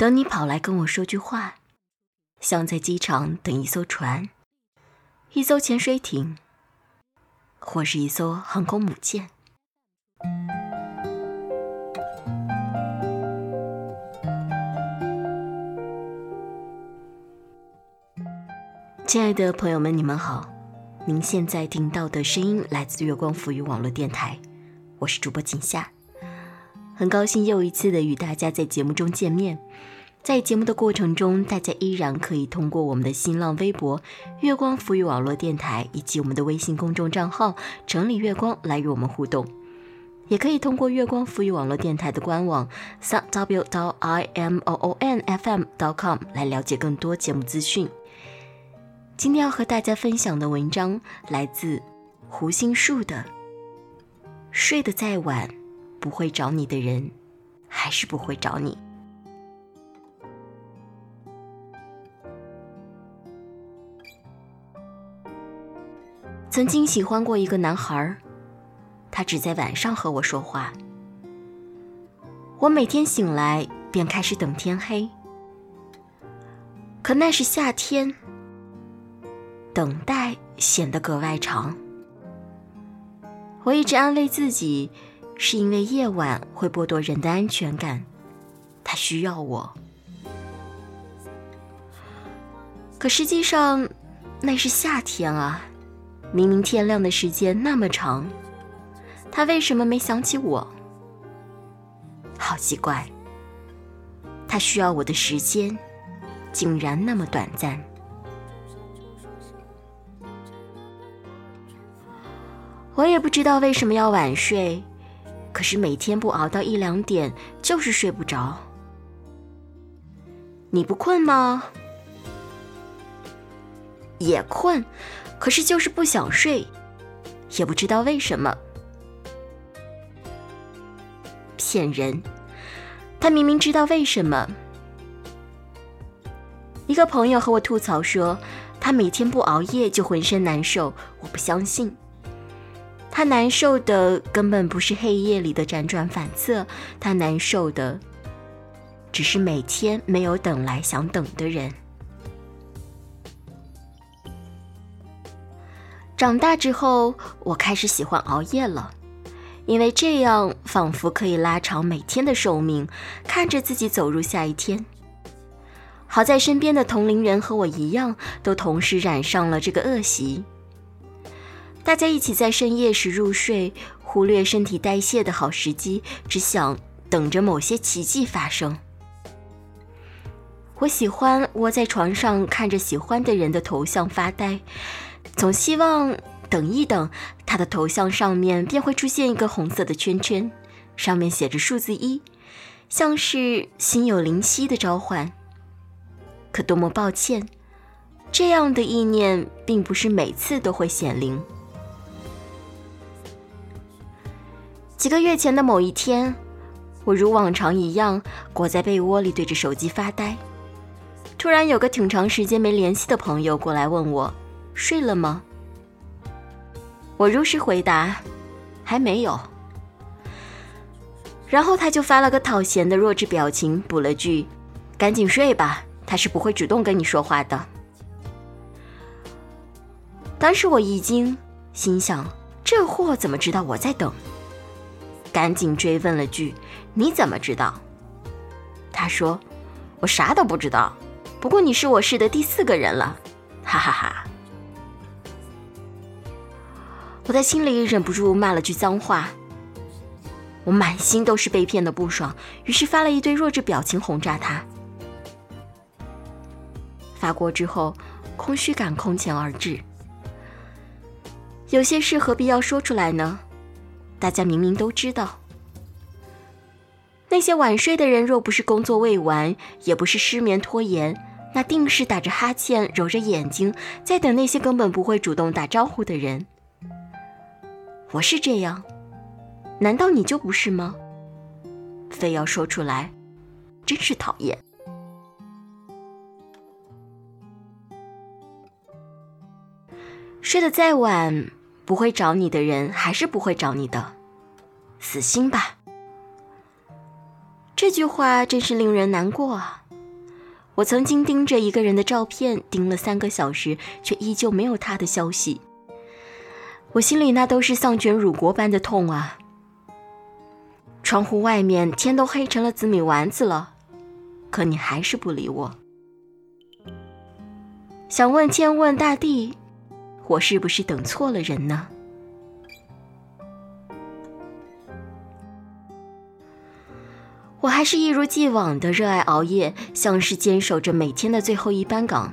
等你跑来跟我说句话，像在机场等一艘船、一艘潜水艇，或是一艘航空母舰。亲爱的朋友们，你们好！您现在听到的声音来自月光浮语网络电台，我是主播景夏，很高兴又一次的与大家在节目中见面。在节目的过程中，大家依然可以通过我们的新浪微博“月光浮语网络电台”以及我们的微信公众账号“城里月光”来与我们互动，也可以通过月光浮语网络电台的官网 w w i m o o n f m dot com 来了解更多节目资讯。今天要和大家分享的文章来自胡心树的《睡得再晚，不会找你的人，还是不会找你》。曾经喜欢过一个男孩，他只在晚上和我说话。我每天醒来便开始等天黑，可那是夏天。等待显得格外长。我一直安慰自己，是因为夜晚会剥夺人的安全感，他需要我。可实际上，那是夏天啊，明明天亮的时间那么长，他为什么没想起我？好奇怪，他需要我的时间，竟然那么短暂。我也不知道为什么要晚睡，可是每天不熬到一两点就是睡不着。你不困吗？也困，可是就是不想睡，也不知道为什么。骗人，他明明知道为什么。一个朋友和我吐槽说，他每天不熬夜就浑身难受，我不相信。他难受的根本不是黑夜里的辗转反侧，他难受的只是每天没有等来想等的人。长大之后，我开始喜欢熬夜了，因为这样仿佛可以拉长每天的寿命，看着自己走入下一天。好在身边的同龄人和我一样，都同时染上了这个恶习。大家一起在深夜时入睡，忽略身体代谢的好时机，只想等着某些奇迹发生。我喜欢窝在床上看着喜欢的人的头像发呆，总希望等一等，他的头像上面便会出现一个红色的圈圈，上面写着数字一，像是心有灵犀的召唤。可多么抱歉，这样的意念并不是每次都会显灵。几个月前的某一天，我如往常一样裹在被窝里对着手机发呆。突然，有个挺长时间没联系的朋友过来问我：“睡了吗？”我如实回答：“还没有。”然后他就发了个讨嫌的弱智表情，补了句：“赶紧睡吧，他是不会主动跟你说话的。”当时我一惊，心想：这货怎么知道我在等？赶紧追问了句：“你怎么知道？”他说：“我啥都不知道。不过你是我试的第四个人了，哈哈哈。”我在心里忍不住骂了句脏话。我满心都是被骗的不爽，于是发了一堆弱智表情轰炸他。发过之后，空虚感空前而至。有些事何必要说出来呢？大家明明都知道，那些晚睡的人若不是工作未完，也不是失眠拖延，那定是打着哈欠、揉着眼睛，在等那些根本不会主动打招呼的人。我是这样，难道你就不是吗？非要说出来，真是讨厌。睡得再晚。不会找你的人，还是不会找你的，死心吧。这句话真是令人难过啊！我曾经盯着一个人的照片盯了三个小时，却依旧没有他的消息。我心里那都是丧权辱国般的痛啊！窗户外面天都黑成了紫米丸子了，可你还是不理我。想问天问大地，我是不是等错了人呢？我还是一如既往的热爱熬夜，像是坚守着每天的最后一班岗。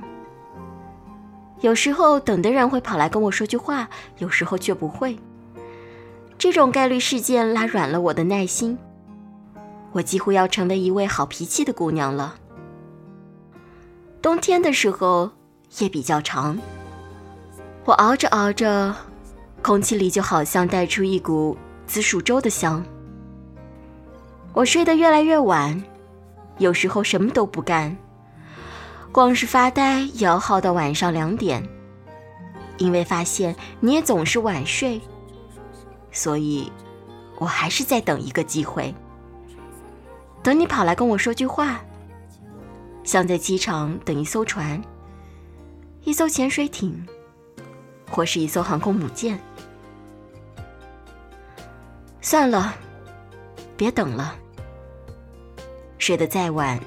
有时候等的人会跑来跟我说句话，有时候却不会。这种概率事件拉软了我的耐心，我几乎要成为一位好脾气的姑娘了。冬天的时候夜比较长，我熬着熬着，空气里就好像带出一股紫薯粥的香。我睡得越来越晚，有时候什么都不干，光是发呆也要耗到晚上两点。因为发现你也总是晚睡，所以，我还是在等一个机会，等你跑来跟我说句话，像在机场等一艘船、一艘潜水艇，或是一艘航空母舰。算了，别等了。睡得再晚，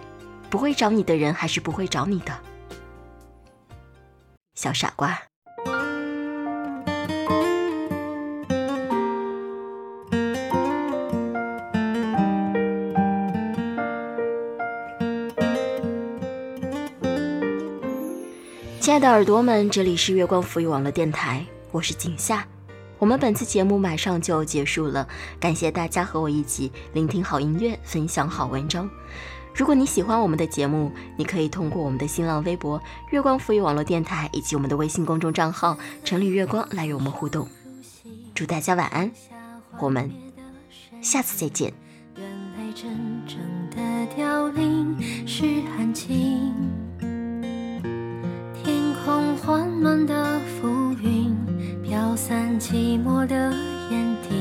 不会找你的人还是不会找你的，小傻瓜。亲爱的耳朵们，这里是月光浮语网络电台，我是景夏。我们本次节目马上就结束了，感谢大家和我一起聆听好音乐，分享好文章。如果你喜欢我们的节目，你可以通过我们的新浪微博“月光浮语网络电台”以及我们的微信公众账号“城里月光”来与我们互动。祝大家晚安，我们下次再见。原来真正的凋零是寒晴，空缓慢的浮云。飘散寂寞的眼底，